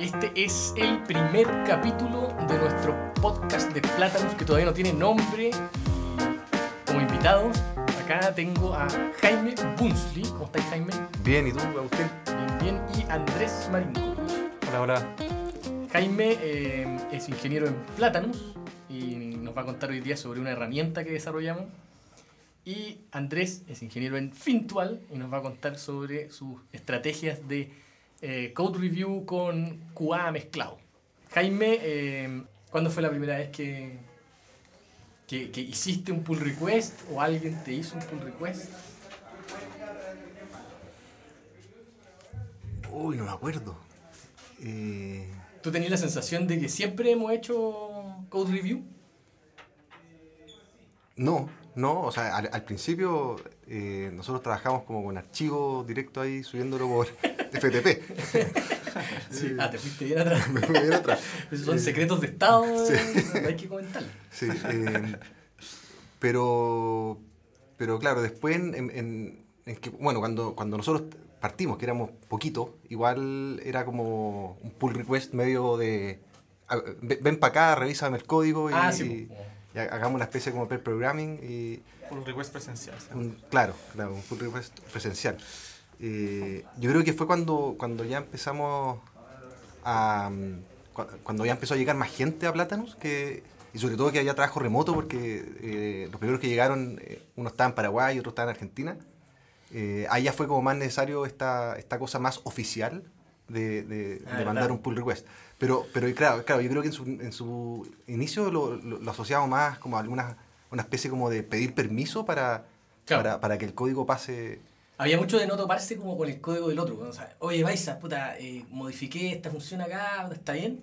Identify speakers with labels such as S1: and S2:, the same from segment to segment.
S1: Este es el primer capítulo de nuestro podcast de Plátanos que todavía no tiene nombre. Como invitado, acá tengo a Jaime Bunsley. ¿Cómo estáis, Jaime?
S2: Bien, ¿y tú, Agustín?
S1: Bien, bien. Y Andrés Marinko.
S2: Hola, hola.
S1: Jaime eh, es ingeniero en Plátanos y nos va a contar hoy día sobre una herramienta que desarrollamos. Y Andrés es ingeniero en Fintual y nos va a contar sobre sus estrategias de eh, code review con QA mezclado. Jaime, eh, ¿cuándo fue la primera vez que, que, que hiciste un pull request o alguien te hizo un pull request?
S2: Uy, no me acuerdo. Eh,
S1: ¿Tú tenías la sensación de que siempre hemos hecho code review?
S2: no, no, o sea, al, al principio eh, nosotros trabajamos como con archivo directo ahí, subiéndolo por FTP.
S1: Sí. Ah, te fuiste bien atrás.
S2: Me fui bien atrás.
S1: Esos son
S2: Eh,
S1: secretos de Estado,
S2: sí.
S1: no hay que comentarlo.
S2: Sí, eh, pero, pero claro, después en, en- en- en que, bueno, cuando, cuando nosotros partimos, que éramos poquitos, igual era como un pull request medio de, ven, para acá, revísame el código y,
S1: Ah, sí.
S2: y-
S1: po.
S2: y hagamos una especie como pair programming y
S3: Pull request presencial.
S2: claro, claro, un pull request presencial. Eh, yo creo que fue cuando, cuando ya empezamos a... mm, cu- Cuando ya empezó a llegar más gente a Plátanos, que, y sobre todo que había trabajo remoto, porque eh, los primeros que llegaron, eh, uno estaba en Paraguay y otro estaba en Argentina. Eh, ahí ya fue como más necesario esta, esta cosa más oficial de, de-
S1: Ah,
S2: de mandar un pull request. Pero, pero claro, claro, yo creo que en su, en su inicio lo, lo, lo asociamos más como a alguna una especie como de pedir permiso para,
S1: Claro.
S2: para, para que el código pase.
S1: Había mucho de no toparse como con el código del otro. O sea, oye, Baisa, puta, eh, modifiqué esta función acá, ¿está bien?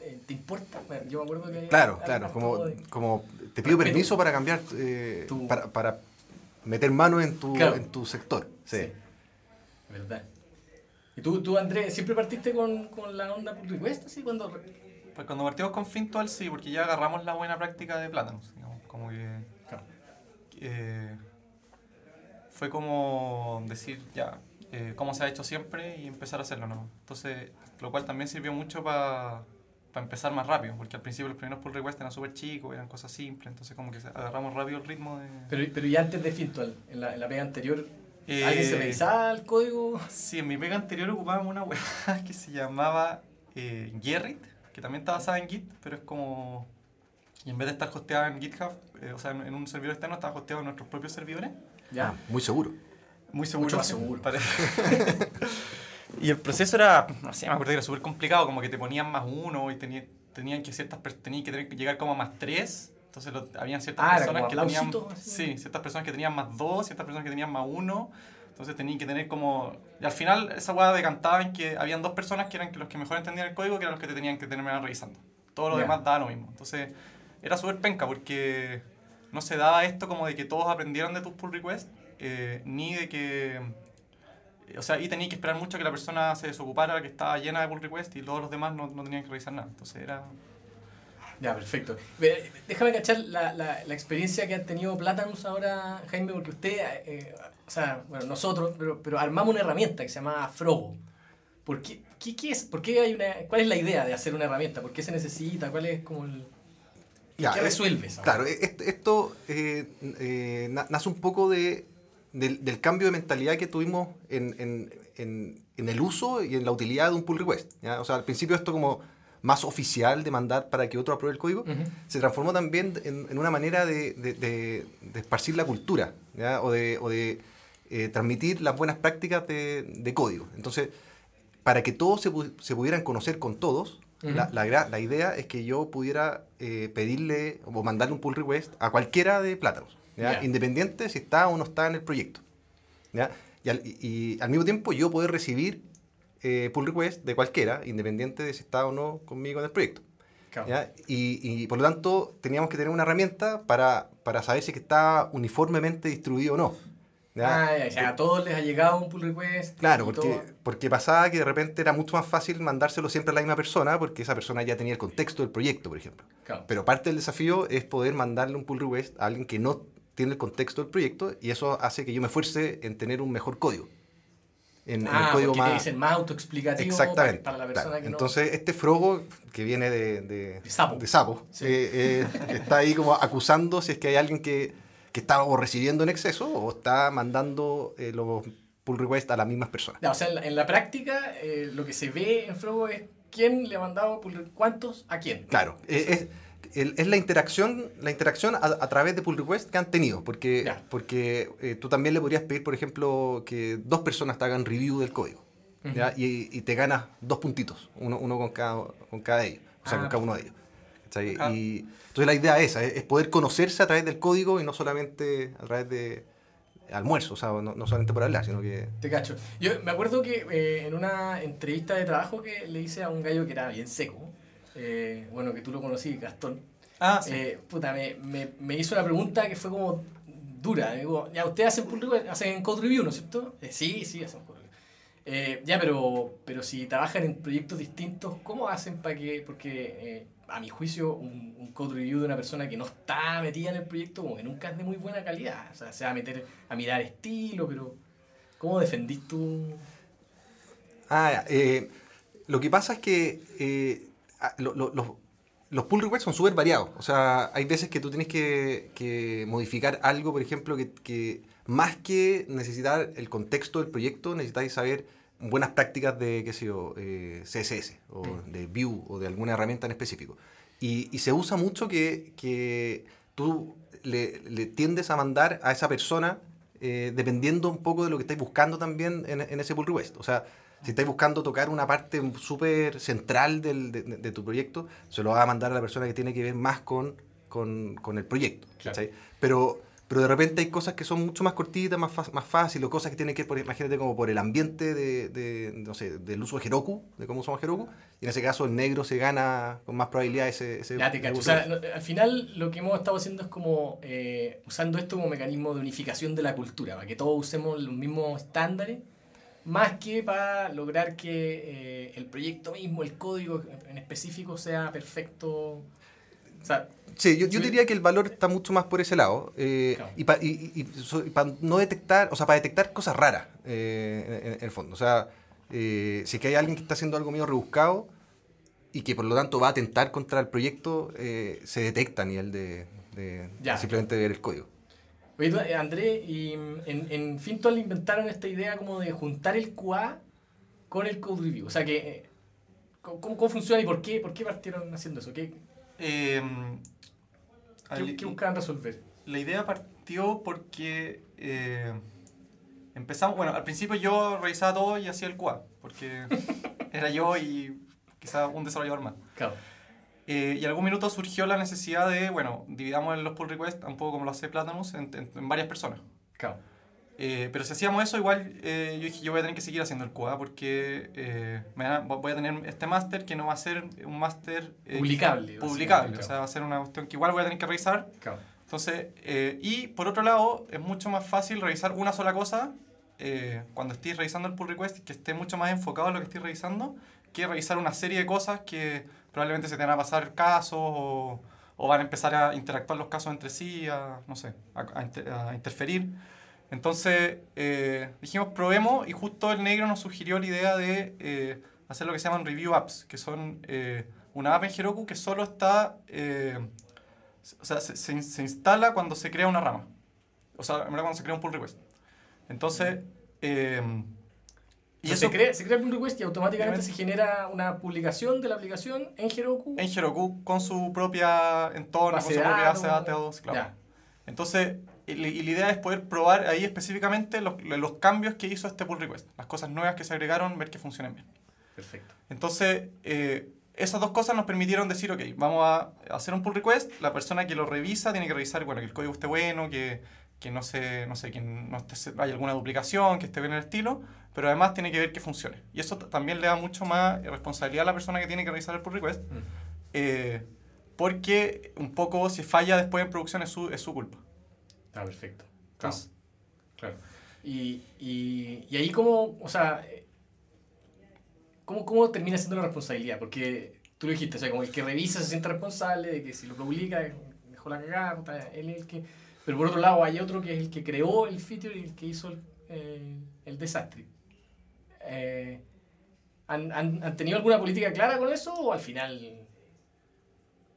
S1: Eh, ¿Te importa? Bueno, yo me acuerdo que...
S2: Claro,
S1: había
S2: claro, como,
S1: de-
S2: como te pido
S1: Respeto.
S2: permiso para cambiar, eh,
S1: Tu-
S2: para, para meter mano en tu,
S1: Claro.
S2: en tu sector. Sí.
S1: Sí. Verdad. ¿Y tú, tú Andrés, siempre partiste con, con la onda pull request? Así cuando...
S3: Pues cuando partimos con Fintual sí, porque ya agarramos la buena práctica de plátanos. digamos, como que
S1: Claro.
S3: Fue como decir ya eh, cómo se ha hecho siempre y empezar a hacerlo, ¿no? Entonces, lo cual también sirvió mucho para empezar más rápido, porque al principio los primeros pull requests eran súper chicos, eran cosas simples, entonces como que agarramos rápido el ritmo de...
S1: Pero, pero ya antes de Fintual, en la, en la pega anterior,
S3: Eh,
S1: ¿alguien se revisaba el código?
S3: Sí, en mi pega anterior ocupábamos una web que se llamaba eh, Gerrit, que también está basada en Git, pero es como. Y en vez de estar hosteada en GitHub, eh, o sea, en, en un servidor externo, estaba hosteado en nuestros propios servidores.
S1: Ya.
S2: Ah, muy seguro.
S3: Muy seguro.
S1: Mucho más seguro.
S3: y el proceso era, no sé, me acuerdo que era súper complicado, como que te ponían más uno y tenía- tenían que ciertas tenían que tener que llegar como a más tres. Entonces lo, habían ciertas
S1: Ah, era
S3: personas
S1: como
S3: que tenían. Sí, ciertas personas que tenían más dos, ciertas personas que tenían más uno. Entonces tenían que tener como. Y al final esa hueá decantaba en que habían dos personas que eran los que mejor entendían el código, que eran los que te tenían que terminar revisando. Todo lo
S1: Ya.
S3: demás daba lo mismo. Entonces era súper penca porque no se daba esto como de que todos aprendieran de tus pull requests, eh, ni de que. O sea, y tenía que esperar mucho que la persona se desocupara, que estaba llena de pull requests y todos los demás no, no tenían que revisar nada. Entonces era.
S1: Ya, perfecto. Déjame cachar la, la, la experiencia que han tenido Platanus ahora, Jaime, porque usted, eh, o sea, bueno, nosotros, pero, pero armamos una herramienta que se llama Frogo. ¿Por qué, qué, qué es, por qué hay una, ¿Cuál es la idea de hacer una herramienta? ¿Por qué se necesita? ¿Cuál es como el...
S2: Ya,
S1: ¿Qué
S2: eh,
S1: resuelve eso?
S2: Claro, e- esto, eh, eh, na- nace un poco de, del, del cambio de mentalidad que tuvimos en, en- en- en el uso y en la utilidad de un pull request. ¿ya? O sea, al principio esto como más oficial de mandar para que otro apruebe el código,
S1: Ujú.
S2: se transformó también en, una manera de, de- de- de esparcir la cultura ¿ya? o de, o eh, transmitir las buenas prácticas de, código. Entonces, para que todos se, se pudieran conocer con todos, La, la idea es que yo pudiera eh, pedirle o mandarle un pull request a cualquiera de Plátanos, independiente si está o no está en el proyecto. ¿ya? Y, al, y- y al mismo tiempo yo poder recibir eh, pull request de cualquiera, independiente de si está o no conmigo en el proyecto. Y, y por lo tanto teníamos que tener una herramienta para, para saber si que está uniformemente distribuido o no. ¿Ya?
S1: Ah, ya, ya, a todos les ha llegado un pull request.
S2: Claro, porque,
S1: todo.
S2: porque pasaba que de repente era mucho más fácil mandárselo siempre a la misma persona porque esa persona ya tenía el contexto del proyecto, por ejemplo.
S1: Claro.
S2: Pero parte del desafío es poder mandarle un pull request a alguien que no tiene el contexto del proyecto y eso hace que yo me esfuerce en tener un mejor código. en, en
S1: Ah,
S2: el código más...
S1: dicen más autoexplicativo
S2: Exactamente.
S1: para, para la persona
S2: claro.
S1: que no...
S2: Entonces, este Frogo, que viene de, de,
S1: De sapo.
S2: de sapo,
S1: Sí.
S2: eh, eh, está ahí como acusando si es que hay alguien que, que está o recibiendo en exceso o está mandando eh, los pull requests a las mismas personas.
S1: O sea, en la, en la práctica, eh, lo que se ve en Flogo es quién le ha mandado pull- cuántos a quién.
S2: Claro, eh, es, la interacción, la interacción a, a través de pull requests que han tenido, porque,
S1: Ya.
S2: porque eh, tú también le podrías pedir, por ejemplo, que dos personas te hagan review del código. Y, y te ganas dos puntitos, uno, uno con, cada, con cada ellos, o sea,
S1: Ah,
S2: con cada uno de ellos. ¿Cachai?
S3: Ah.
S2: Y, entonces la idea es esa, es, poder conocerse a través del código y no solamente a través de almuerzo, o sea, no, no solamente por hablar, sino que...
S1: Te cacho. Yo me acuerdo que eh, en una entrevista de trabajo que le hice a un gallo que era bien seco, eh, bueno, que tú lo conocí, Gastón,
S3: Ah, sí.
S1: eh, puta, me, me, me hizo una pregunta que fue como dura. Me digo, ya, ustedes hacen hacen code review, ¿no es cierto? Eh, sí, sí, hacen code review. Eh, ya, pero, pero si trabajan en proyectos distintos, ¿cómo hacen para que.? Porque, eh, a mi juicio, un, un code review de una persona que no está metida en el proyecto, como que nunca es de muy buena calidad. O sea, se va a meter a mirar estilo, pero. ¿Cómo defendís tú?
S2: Ah, eh, lo que pasa es que eh, lo- los- pull requests son súper variados. O sea, hay veces que tú tienes que, que modificar algo, por ejemplo, que, que más que necesitar el contexto del proyecto, necesitáis saber buenas prácticas de, qué sé yo, eh, CSS o
S1: Mm.
S2: de Vue o de alguna herramienta en específico. Y, y se usa mucho que, que tú le, le tiendes a mandar a esa persona eh, dependiendo un poco de lo que estáis buscando también en, en ese pull request. O sea, si estáis buscando tocar una parte súper central del- de, de tu proyecto, se lo va a mandar a la persona que tiene que ver más con, con, con el proyecto.
S1: Claro.
S2: Pero, pero de repente hay cosas que son mucho más cortitas, más, más fáciles, o cosas que tienen que ver, por, imagínate, como por el ambiente de, de, no sé, del uso de Heroku, de cómo usamos Heroku, y en ese caso el negro se gana con más probabilidad ese... ese
S1: Ya te cacho. O sea, al final lo que hemos estado haciendo es como eh, usando esto como mecanismo de unificación de la cultura, para que todos usemos los mismos estándares, más que para lograr que eh, el proyecto mismo, el código en específico sea perfecto. O sea,
S2: Sí, yo, yo diría que el valor está mucho más por ese lado. eh,
S1: Claro.
S2: Y para y, y- so- y pa no detectar, o sea, para detectar cosas raras eh, en, en el fondo. O sea, eh, si es que hay alguien que está haciendo algo medio rebuscado y que por lo tanto va a atentar contra el proyecto, se detecta a nivel de, de-
S1: Ya.
S2: de simplemente ver el código.
S1: Oye, eh, André, y mm, en, en Fintual inventaron esta idea como de juntar el QA con el code review. O sea, que, eh, ¿cómo, cómo funciona y por qué, por qué partieron haciendo eso? ¿Qué,
S3: Eh,
S1: qué,
S3: al-
S1: qué buscaban resolver?
S3: La idea partió porque eh, empezamos, bueno, al principio yo revisaba todo y hacía el QA, porque era yo y quizá un desarrollador más.
S1: Claro.
S3: Eh, y en algún minuto surgió la necesidad de, bueno, dividamos los pull requests, un poco como lo hace Platanus, en, en- en varias personas.
S1: Claro.
S3: Eh, pero si hacíamos eso, igual eh, yo dije, yo voy a tener que seguir haciendo el QA porque eh, me a- voy a tener este máster que no va a ser un máster... eh,
S1: Publicable,
S3: Publicable, o sea, va a ser una cuestión que igual voy a tener que revisar
S1: Claro.
S3: entonces, eh, y por otro lado, es mucho más fácil revisar una sola cosa cuando estés revisando el pull request, que esté mucho más enfocado en lo que estés revisando, que revisar una serie de cosas que probablemente se te van a pasar casos o, o van a empezar a interactuar los casos entre sí, a, no sé, a, a inter- a interferir. Entonces, eh, dijimos, probemos, y justo el negro nos sugirió la idea de eh, hacer lo que se llaman review apps, que son eh, una app en Heroku que solo está... eh, o sea, se, se, se instala cuando se crea una rama. O sea, cuando se crea un pull request. Entonces, eh, y eso
S1: se, crea, se crea el pull request y automáticamente se genera una publicación de la aplicación en Heroku.
S3: en Heroku con su propia entorno, con su propia base de
S1: datos.
S3: claro.
S1: Ya.
S3: Entonces, y, la- y la idea es poder probar ahí específicamente los, los cambios que hizo este pull request, las cosas nuevas que se agregaron, ver que funcionen bien.
S1: Perfecto.
S3: Entonces, eh, esas dos cosas nos permitieron decir, ok, vamos a hacer un pull request, la persona que lo revisa tiene que revisar, bueno, que el código esté bueno, que, que no se, no sé, que no esté, haya alguna duplicación, que esté bien el estilo, pero además tiene que ver que funcione. Y eso también le da mucho más responsabilidad a la persona que tiene que revisar el pull request,
S1: Mm.
S3: eh, porque un poco si falla después en producción es su, es su culpa.
S1: Está perfecto. Claro.
S3: Entonces,
S1: Claro. Y, y, y ahí cómo, o sea, ¿cómo, ¿cómo termina siendo la responsabilidad? Porque tú lo dijiste, o sea, como el que revisa se siente responsable de que si lo publica dejó la cagada, él es el que... Pero por otro lado hay otro que es el que creó el feature y el que hizo el, eh, el desastre. eh, ¿han, han, han tenido alguna política clara con eso o al final...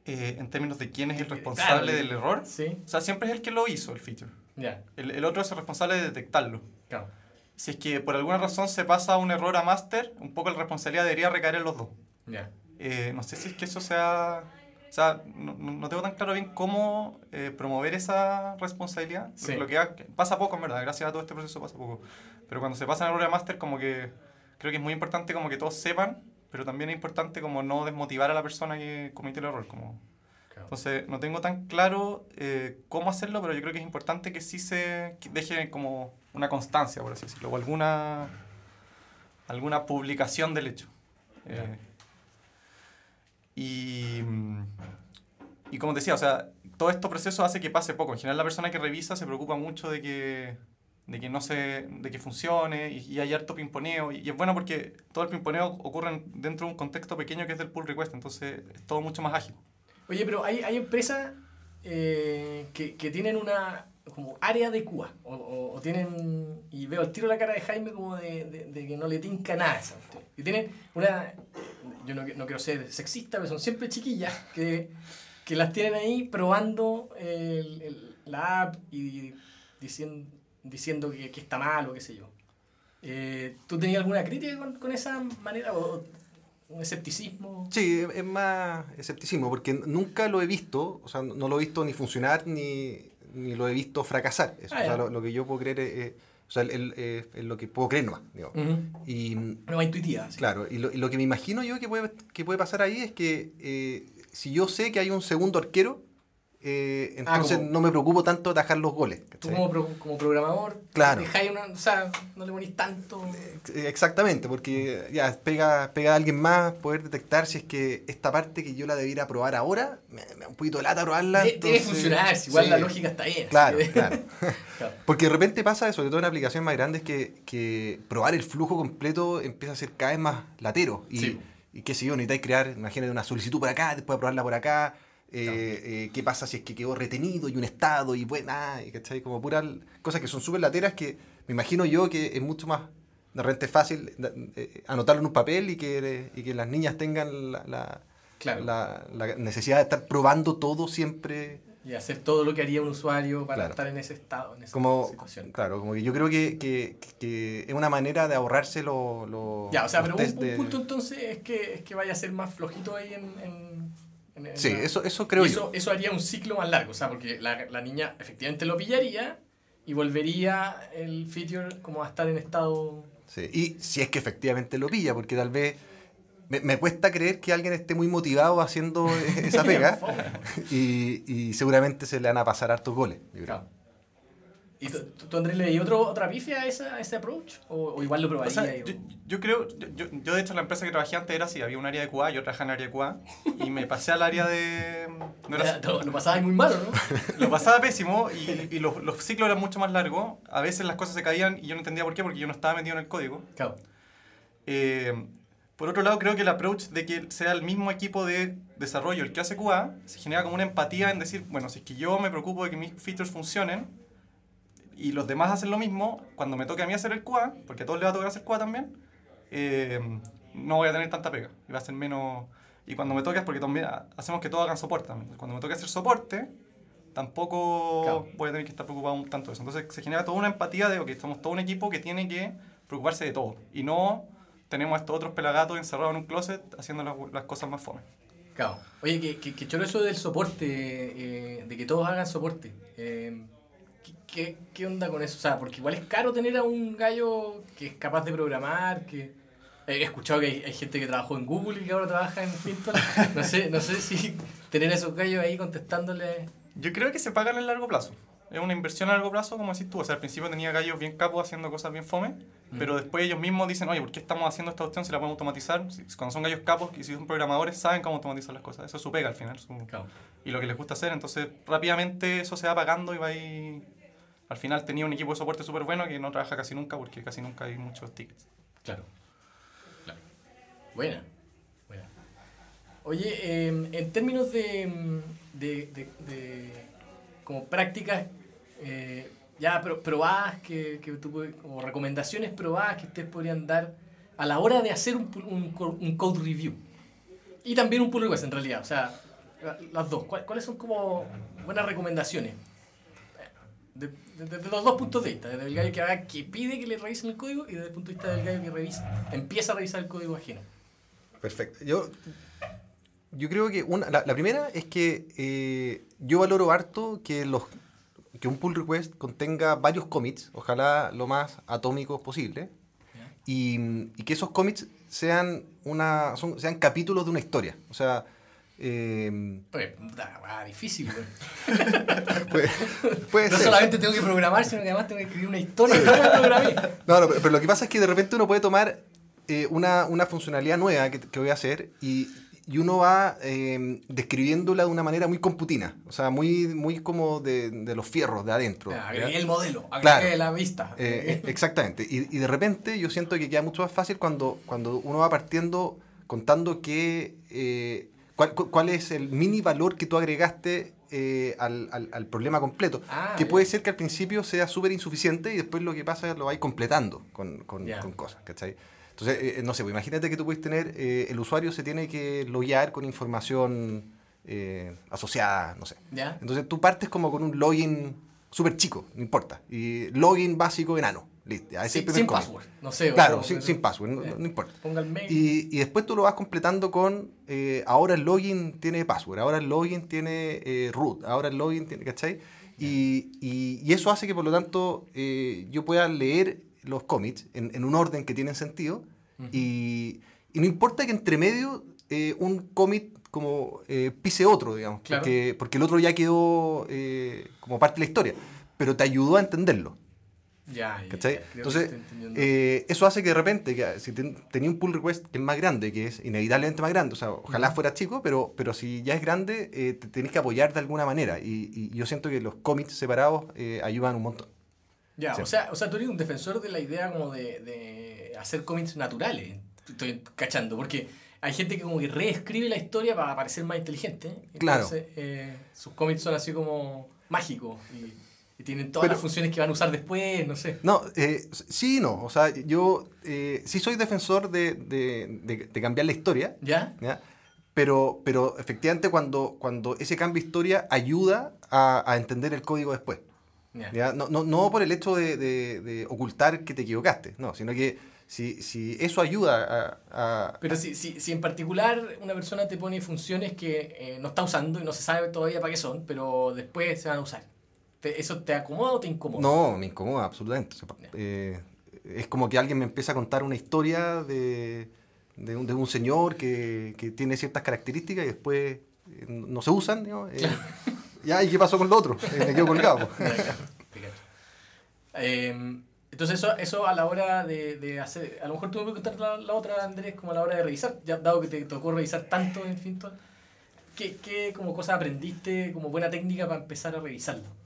S3: Eh, en términos de quién es el
S1: Claro,
S3: responsable del error,
S1: Sí,
S3: o sea, siempre es el que lo hizo el feature.
S1: ya,
S3: El, el otro es el responsable de detectarlo.
S1: claro.
S3: Si es que por alguna razón se pasa un error a master, un poco la responsabilidad debería recaer en los dos.
S1: Ya.
S3: Eh, no sé si es que eso sea... O sea, no, no tengo tan claro bien cómo eh, promover esa responsabilidad.
S1: Sí.
S3: Lo que ha- pasa poco, en verdad. Gracias a todo este proceso pasa poco. Pero cuando se pasa en error a master, como que creo que es muy importante como que todos sepan, pero también es importante como no desmotivar a la persona que cometió el error. Como...
S1: claro.
S3: Entonces, no tengo tan claro eh, cómo hacerlo, pero yo creo que es importante que sí se deje como una constancia, por así decirlo, o alguna, alguna publicación del hecho. Eh, y, mm, y como decía, o sea, todo este proceso hace que pase poco. En general, la persona que revisa se preocupa mucho de que, de que no se, de que funcione y, y hay harto pimponeo. Y, y es bueno porque todo el pimponeo ocurre en- dentro de un contexto pequeño que es del pull request, entonces es todo mucho más ágil.
S1: Oye, pero hay, hay empresas eh, que, que tienen una como área de Cuba o, o- o tienen y veo el tiro la cara de Jaime como de, de- de que no le tinca nada a esa y tienen una yo no, no quiero ser sexista pero son siempre chiquillas que, que las tienen ahí probando el- el- la app y diciendo diciendo que, que está mal o qué sé yo Eh, ¿tú tenías alguna crítica con, con esa manera o un escepticismo?
S2: Sí, es más escepticismo, porque nunca lo he visto, o sea, no lo he visto ni funcionar ni, ni lo he visto fracasar. Eso,
S1: Ah,
S2: o sea,
S1: ya.
S2: lo, lo que yo puedo creer es, o sea, el- lo que puedo creer nomás.
S1: Ujú.
S2: Y
S1: más intuitiva. sí.
S2: claro, y lo, y lo que me imagino yo que puede, que puede pasar ahí es que eh, si yo sé que hay un segundo arquero, eh, entonces
S1: como-
S2: no me preocupo tanto de atajar los goles.
S1: Tú como, pro- como programador,
S2: Claro.
S1: dejáis una, o sea, no le ponís tanto.
S2: Eh, Exactamente, porque ya pega, pega a alguien más poder detectar si es que esta parte que yo la debiera probar ahora, me, me da un poquito de lata probarla.
S1: De- debe
S2: entonces-
S1: funcionar, si igual
S2: sí.
S1: la lógica está bien.
S2: Claro,
S1: así que-
S2: claro.
S1: Claro.
S2: Porque de repente pasa, sobre todo en aplicaciones más grandes, que, que probar el flujo completo empieza a ser cada vez más latero. Y,
S1: Sí.
S2: y qué sé yo, necesitáis crear, imagínate, una solicitud por acá, después probarla por acá. Eh, eh, qué pasa si es que quedó retenido y un estado y bueno, ah, y ¿cachai? Como puras cosas que son súper lateras que me imagino yo que es mucho más de repente fácil da- eh, anotarlo en un papel y que, y que las niñas tengan la, la-
S1: Claro.
S2: la- la necesidad de estar probando todo siempre
S1: Y hacer todo lo que haría un usuario para
S2: Claro.
S1: estar en ese estado, en esa
S2: como
S1: situación.
S2: claro como que yo creo que, que- que es una manera de ahorrarse los los
S1: Ya, o sea, pero un, un punto entonces es que, es que vaya a ser más flojito ahí en... en- en-
S2: sí eso eso creo
S1: y
S2: yo
S1: eso, eso haría un ciclo más largo, o sea, porque la, la niña efectivamente lo pillaría y volvería el feature como a estar en estado...
S2: Sí, y si es que efectivamente lo pilla porque tal vez me, me cuesta creer que alguien esté muy motivado haciendo esa pega y, y seguramente se le van a pasar hartos goles yo creo.
S1: Claro. ¿Y tú, tú, Andrés, le di otro, otra pifia a, esa, a ese approach? ¿O, o igual lo
S3: O
S1: probaría?
S3: sea,
S1: y-
S3: yo, yo creo, yo, yo- de hecho la empresa que trabajé antes era así, había un área de QA, yo trabajaba en el área de QA y me pasé al área de... no era-
S1: lo, lo pasabas muy malo, ¿no?
S3: lo pasaba pésimo y, y los, los ciclos eran mucho más largos, a veces las cosas se caían y yo no entendía por qué, porque yo no estaba metido en el código.
S1: Claro.
S3: Eh, por otro lado, creo que el approach de que sea el mismo equipo de desarrollo el que hace QA se genera como una empatía en decir, bueno, si es que yo me preocupo de que mis features funcionen y los demás hacen lo mismo, cuando me toque a mí hacer el QA, porque a todos les va a tocar hacer QA también, eh, no voy a tener tanta pega y va a ser menos... Y cuando me toque porque también ha- hacemos que todos hagan soporte también. Cuando me toque hacer soporte, tampoco
S1: Claro.
S3: voy a tener que estar preocupado un tanto de eso. Entonces se genera toda una empatía de que somos todo un equipo que tiene que preocuparse de todo. Y no tenemos a estos otros pelagatos encerrados en un closet haciendo las, las cosas más fome.
S1: Claro. Oye, que, que, que choro eso del soporte, eh, de que todos hagan soporte. Eh, ¿qué, qué, onda con eso? O sea, porque igual es caro tener a un gallo que es capaz de programar, que... He escuchado que hay, hay gente que trabajó en Google y que ahora trabaja en Finton. No sé, no sé si tener a esos gallos ahí contestándole...
S3: Yo creo que se pagan en largo plazo. Es una inversión a largo plazo, como decís tú. O sea, al principio tenía gallos bien capos haciendo cosas bien fome, pero después ellos mismos dicen, oye, ¿por qué estamos haciendo esta opción si la podemos automatizar? Cuando son gallos capos y si son programadores, saben cómo automatizar las cosas. Eso es su pega al final. su-
S1: Claro.
S3: y lo que les gusta hacer. Entonces, rápidamente eso se va pagando y va ahí. Al final tenía un equipo de soporte súper bueno que no trabaja casi nunca porque casi nunca hay muchos tickets.
S1: Claro. Claro. Buena. Oye, eh, en términos de, mm, de, de, de como prácticas eh, ya pro- probadas, que, que tú como recomendaciones probadas que ustedes podrían dar a la hora de hacer un, un, un code review. Y también un pull request en realidad. O sea, las dos. ¿Cuáles son como buenas recomendaciones? Desde de, los dos puntos de vista. Desde el gallo que, que pide que le revisen el código y desde el punto de vista del gallo que revisa, empieza a revisar el código ajeno.
S2: Perfecto. Yo, yo creo que una, la, primera es que eh, yo valoro harto que los que un pull request contenga varios commits, ojalá lo más atómicos posible, y, y, que esos commits sean, una, son, sean capítulos de una historia. O sea,
S1: eh, pues, difícil,
S2: puede,
S1: no solamente tengo que programar, sino que además tengo que escribir una historia.
S2: no, no, pero, lo que pasa es que de repente uno puede tomar eh, una, una, funcionalidad nueva que, que, voy a hacer y, y uno va eh, describiéndola de una manera muy computina, o sea, muy, muy como de, de los fierros de adentro.
S1: agregué el modelo, agregué la vista.
S2: Eh, exactamente, y, y, de repente yo siento que queda mucho más fácil cuando, cuando uno va partiendo contando que ¿Cuál, es el mini valor que tú agregaste eh, al, al, problema completo? Ah, que puede ser que al principio sea súper insuficiente y después lo que pasa es que lo vais completando con, con, con cosas, ¿cachai? Entonces, eh, no sé, pues imagínate que tú puedes tener, eh, el usuario se tiene que loguear con información asociada, no sé. Entonces tú partes como con un login súper chico, no importa, y login básico enano. Listo,
S1: sin, password, no sé.
S2: Claro, sin, password, no, importa.
S1: Ponga el mail.
S2: Y, y, después tú lo vas completando con, eh, ahora el login tiene password, ahora el login tiene eh, root, ahora el login tiene, ¿cachai? Y, y, y, eso hace que por lo tanto eh, yo pueda leer los commits en, en, un orden que tiene sentido y, y, no importa que entre medio un commit como pise otro, digamos, porque, porque el otro ya quedó como parte de la historia, pero te ayudó a entenderlo.
S1: Ya,
S2: Entonces, eh, eso hace que de repente, que si tenía un pull request que es más grande, que es inevitablemente más grande, o sea, ojalá fuera chico, pero, pero si ya es grande, eh, te tenés que apoyar de alguna manera. Y, yo siento que los commits separados eh, ayudan un montón.
S1: Ya, o, sea, o sea, tú eres un defensor de la idea como de, de hacer commits naturales, estoy cachando, porque hay gente que como que reescribe la historia para parecer más inteligente. Entonces, claro. sus commits son así como mágicos. Y, y tienen todas las funciones que van a usar después, no sé.
S2: No, eh, sí no. O sea, yo eh, sí soy defensor de, de, de, cambiar la historia.
S1: ¿Ya?
S2: Pero, pero efectivamente cuando, cuando ese cambio de historia ayuda a, a entender el código después. ¿Ya? No, no, no, por el hecho de, ocultar que te equivocaste, no, sino que si, si eso ayuda a... a
S1: pero si, si, si, en particular una persona te pone funciones que eh, no está usando y no se sabe todavía para qué son, pero después se van a usar. ¿Eso te acomoda o te incomoda?
S2: No, me incomoda absolutamente. Eh, es como que alguien me empieza a contar una historia de, de, un, de un, señor que, que, tiene ciertas características y después eh, no se usan. ¿no? Eh, ya, ¿y qué pasó con lo otro? me quedo colgado.
S1: Em, entonces eso, eso a la hora de, de, hacer, a lo mejor tú me puedes contar la, otra, Andrés, como a la hora de revisar, ya dado que te tocó revisar tanto en Fintual, ¿qué, ¿qué como cosas aprendiste como buena técnica para empezar a revisarlo?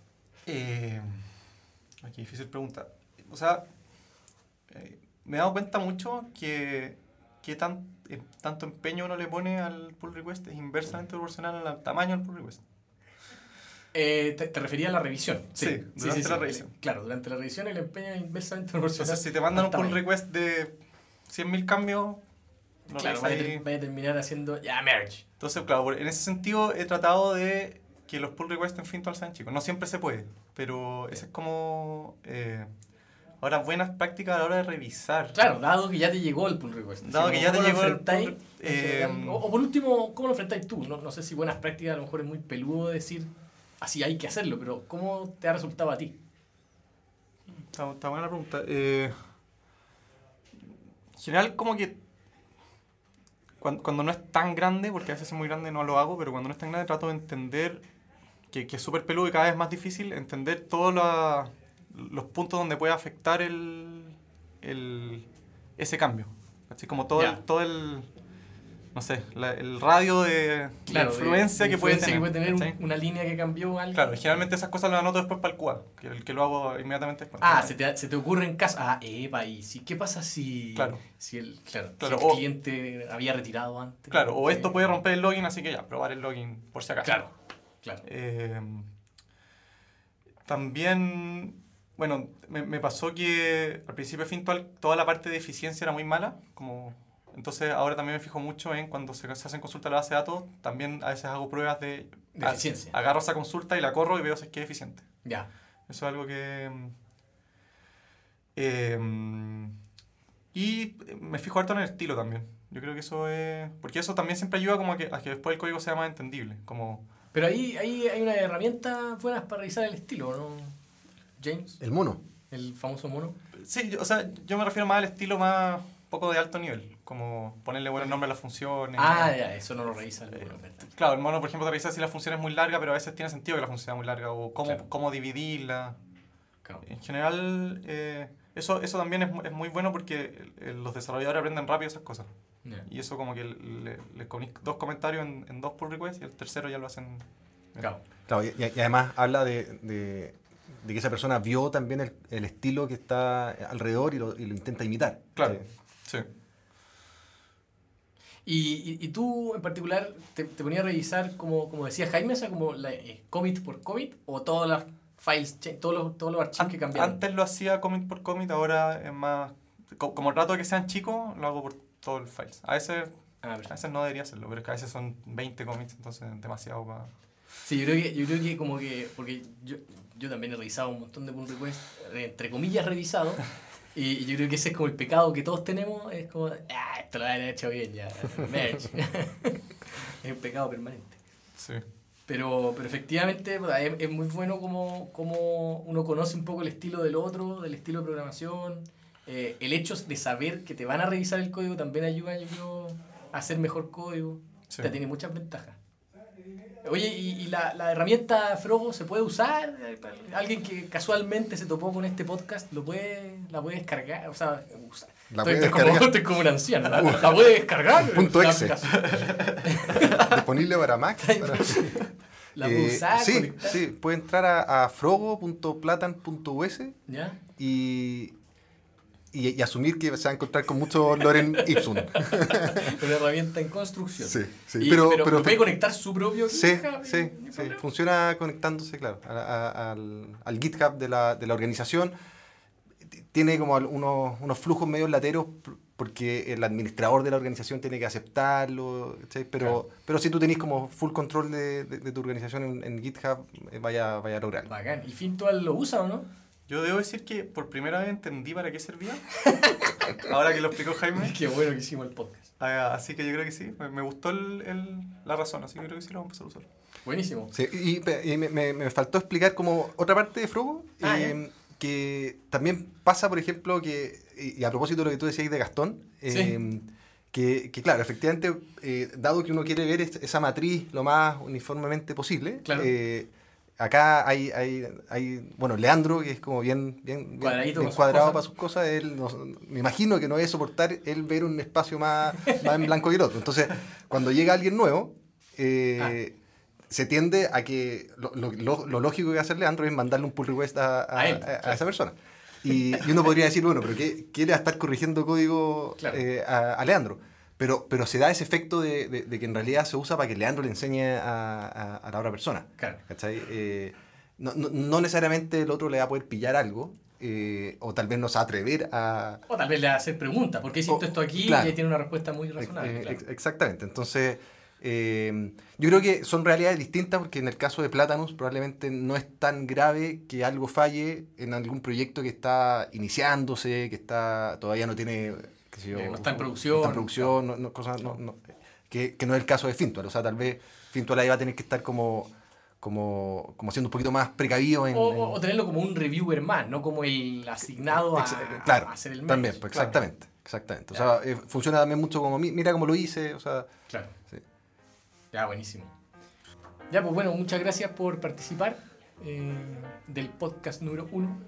S3: Eh, aquí difícil pregunta. O sea, eh, me he dado cuenta mucho que, que tan, eh, tanto empeño uno le pone al pull request es inversamente proporcional al tamaño del pull request.
S1: Eh, te, te, refería a la revisión.
S3: Sí, durante la revisión.
S1: Claro, durante la revisión el empeño es inversamente proporcional.
S3: Entonces, si te mandan un pull request de 100.000 cambios,
S1: no claro, vaya, a terminar haciendo ya merge.
S3: Entonces, claro, en ese sentido he tratado de que los pull requests en Fintual sean chicos. No siempre se puede, pero esa es como eh, ahora buenas prácticas a la hora de revisar.
S1: Claro, dado que ya te llegó el pull request.
S3: Dado que ya te llegó el pull,
S1: eh, o, por último, ¿cómo lo enfrentáis tú? No, no sé si buenas prácticas a lo mejor es muy peludo decir así hay que hacerlo, pero ¿cómo te ha resultado a ti?
S3: Está, está buena la pregunta. Eh, en general, como que cuando, cuando, no es tan grande, porque a veces es muy grande no lo hago, pero cuando no es tan grande trato de entender que, que es súper peludo y cada vez más difícil entender todos los puntos donde puede afectar el, el ese cambio. Así como todo, el, todo el, no sé, el radio de, influencia, que, puede tener,
S1: que puede tener. una línea que cambió algo.
S3: Claro, generalmente esas cosas las anoto después para el QA, que el que lo hago inmediatamente después.
S1: Ah, se te, se te ocurre en casa. Ah, Eva, ¿y si, qué pasa si,
S3: claro.
S1: si el, claro, claro si el cliente había retirado antes?
S3: Claro, o esto puede romper el login, así que ya, probar el login por si acaso.
S1: Claro. Claro.
S3: Eh, también Bueno, me, me pasó que al principio de Fintual toda la parte de eficiencia era muy mala, como entonces ahora también me fijo mucho en cuando se, se hacen consultas a la base de datos, también a veces hago pruebas de,
S1: De
S3: a-
S1: eficiencia.
S3: Agarro esa consulta y la corro y veo si es que es eficiente.
S1: Ya.
S3: Eso es algo que... eh, y me fijo harto en el estilo también. Yo creo que eso es... Porque eso también siempre ayuda como a que, a que después el código sea más entendible. Como,
S1: Pero ahí, ahí hay una herramienta buenas para revisar el estilo, ¿no? James,
S2: El mono.
S1: el famoso mono.
S3: sí, yo- o sea, yo me refiero más al estilo más poco de alto nivel. Como ponerle buenos nombres a las funciones.
S1: Ah, ya, eso no lo revisa el mono, ¿verdad?
S3: Claro, el mono, por ejemplo, te revisa si la función es muy larga, pero a veces tiene sentido que la función sea muy larga. O cómo,
S1: Claro.
S3: cómo dividirla.
S1: Claro.
S3: En general, eh, eso, eso también es, es muy bueno porque eh, los desarrolladores aprenden rápido esas cosas. Y eso como que le, le comunico dos comentarios en, en dos pull requests y el tercero ya lo hacen.
S1: Claro.
S2: Claro, y, y además habla de, de- de que esa persona vio también el, el estilo que está alrededor y lo, y lo intenta imitar.
S3: Claro.
S2: Sí.
S3: Sí.
S1: Y, y, y tú en particular te, te ponías a revisar, como, como decía Jaime, o sea, como la, eh, commit por commit o todas las files, todos los, todos los archivos que cambiaron.
S3: Antes lo hacía commit por commit, ahora es más... co- Como trato de que sean chicos, lo hago por todo el files. A veces,
S1: Ah,
S3: a veces no debería hacerlo, pero es que a veces son 20 commits, entonces es demasiado para...
S1: Sí, yo creo que, yo creo que como que, porque yo, yo también he revisado un montón de pull requests, eh, entre comillas revisado, y, yo creo que ese es como el pecado que todos tenemos, es como, ah, esto lo han hecho bien ya, merge. es un pecado permanente.
S3: Sí.
S1: Pero, pero efectivamente es, es muy bueno como, como uno conoce un poco el estilo del otro, del estilo de programación. Eh, el hecho de saber que te van a revisar el código también ayuda, yo creo, a hacer mejor código.
S3: Sí.
S1: O sea, tiene muchas ventajas. Oye, ¿y, y la, la herramienta Frogo se puede usar? ¿Alguien que casualmente se topó con este podcast lo puede, la puede descargar? O sea, usar.
S2: La
S1: estoy,
S2: puede
S1: estoy como,
S2: descargar.
S1: estoy como un anciano. ¿La, la puede descargar?
S2: Punto exe. Disponible para Mac. para-
S1: La puede
S2: Eh,
S1: usar,
S2: sí,
S1: conectar.
S2: sí, puede entrar a, a frogo.platan.us y, y, y asumir que se va a encontrar con mucho Loren Ipsum.
S1: Una herramienta en construcción.
S2: Sí, sí,
S1: Y-
S2: pero-
S1: pero,
S2: pero-
S1: puede conectar su propio
S2: Sí,
S1: GitHub
S2: sí,
S1: y
S2: sí. Funciona conectándose, claro, a- a- al, al GitHub de la, de la organización. Tiene como unos, unos flujos medio lateros porque el administrador de la organización tiene que aceptarlo, ¿cachai? Pero, pero si tú tenés como full control de, de- de tu organización en, en GitHub, eh, vaya, vaya a lograrlo.
S1: Bacán. ¿Y Fintual lo usa o no?
S3: Yo debo decir que por primera vez entendí para qué servía. Ahora que lo explicó Jaime.
S1: Qué bueno que hicimos el podcast.
S3: Ah, Así que yo creo que sí. Me, me gustó el, el- la razón, así que creo que sí lo vamos a empezar a usar.
S1: Buenísimo.
S2: Sí, y, y me, me- me faltó explicar como otra parte de Frogo,
S1: Ah,
S2: eh, que también pasa, por ejemplo, que, y y a propósito de lo que tú decías de Gastón, eh, que, que, claro, efectivamente, eh, dado que uno quiere ver es- esa matriz lo más uniformemente posible,
S1: Claro.
S2: Acá hay, hay, hay, bueno, Leandro, que es como bien, bien, bien-
S1: sus
S2: cuadrado para sus cosas, él no- me imagino que no debe soportar él ver un espacio más, más en blanco y otro. Entonces, cuando llega alguien nuevo, eh, se tiende a que lo, lo- lo- lo lógico que hacer Leandro es mandarle un pull request a, a-
S1: A él,
S2: a- a
S1: claro.
S2: esa persona. Y, y uno podría decir, bueno, pero ¿qué, a estar corrigiendo código
S1: Claro.
S2: eh, a Leandro? Pero, pero se da ese efecto de, de- de que en realidad se usa para que Leandro le enseñe a, a- a la otra persona.
S1: Claro.
S2: ¿cachai? Eh, no, no- no necesariamente el otro le va a poder pillar algo, eh, o tal vez no se va a atrever a,
S1: O tal vez le va a hacer preguntas. ¿Por qué esto aquí?
S2: claro.
S1: Y ahí tiene una respuesta muy razonable.
S2: Eh,
S1: claro.
S2: Exactamente. Entonces, eh, yo creo que son realidades distintas porque en el caso de Platanus probablemente no es tan grave que algo falle en algún proyecto que está iniciándose, que está todavía no tiene... yo,
S1: Eh, no está en
S2: no
S1: producción.
S2: está en producción, no- no- cosas, no- no- que, que no es el caso de Fintual. O sea, tal vez Fintual ahí va a tener que estar como, como, como siendo un poquito más precavido en...
S1: O,
S2: en-
S1: o- o tenerlo como un reviewer más, no como el asignado a,
S2: claro,
S1: a hacer el
S2: también,
S1: merge.
S2: pues,
S1: Claro.
S2: exactamente. Exactamente. O sea, eh, funciona también mucho como, "Mi- mira cómo lo hice, o sea...
S1: Claro.
S2: Sí.
S1: Ya, buenísimo. Ya, pues bueno, muchas gracias por participar eh, del podcast número uno.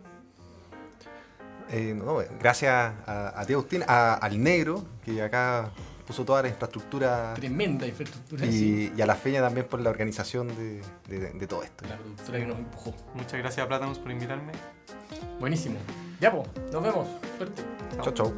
S2: Eh, no, gracias a, a ti, Agustín, a- al negro, que acá puso toda la infraestructura,
S1: Tremenda infraestructura. sí.
S2: y, a la feña también por la organización de, de- de todo esto.
S1: La productora que nos empujó.
S3: Muchas gracias a Platanus por invitarme.
S1: Buenísimo. Ya, pues, nos vemos. Suerte.
S2: Chau, chau.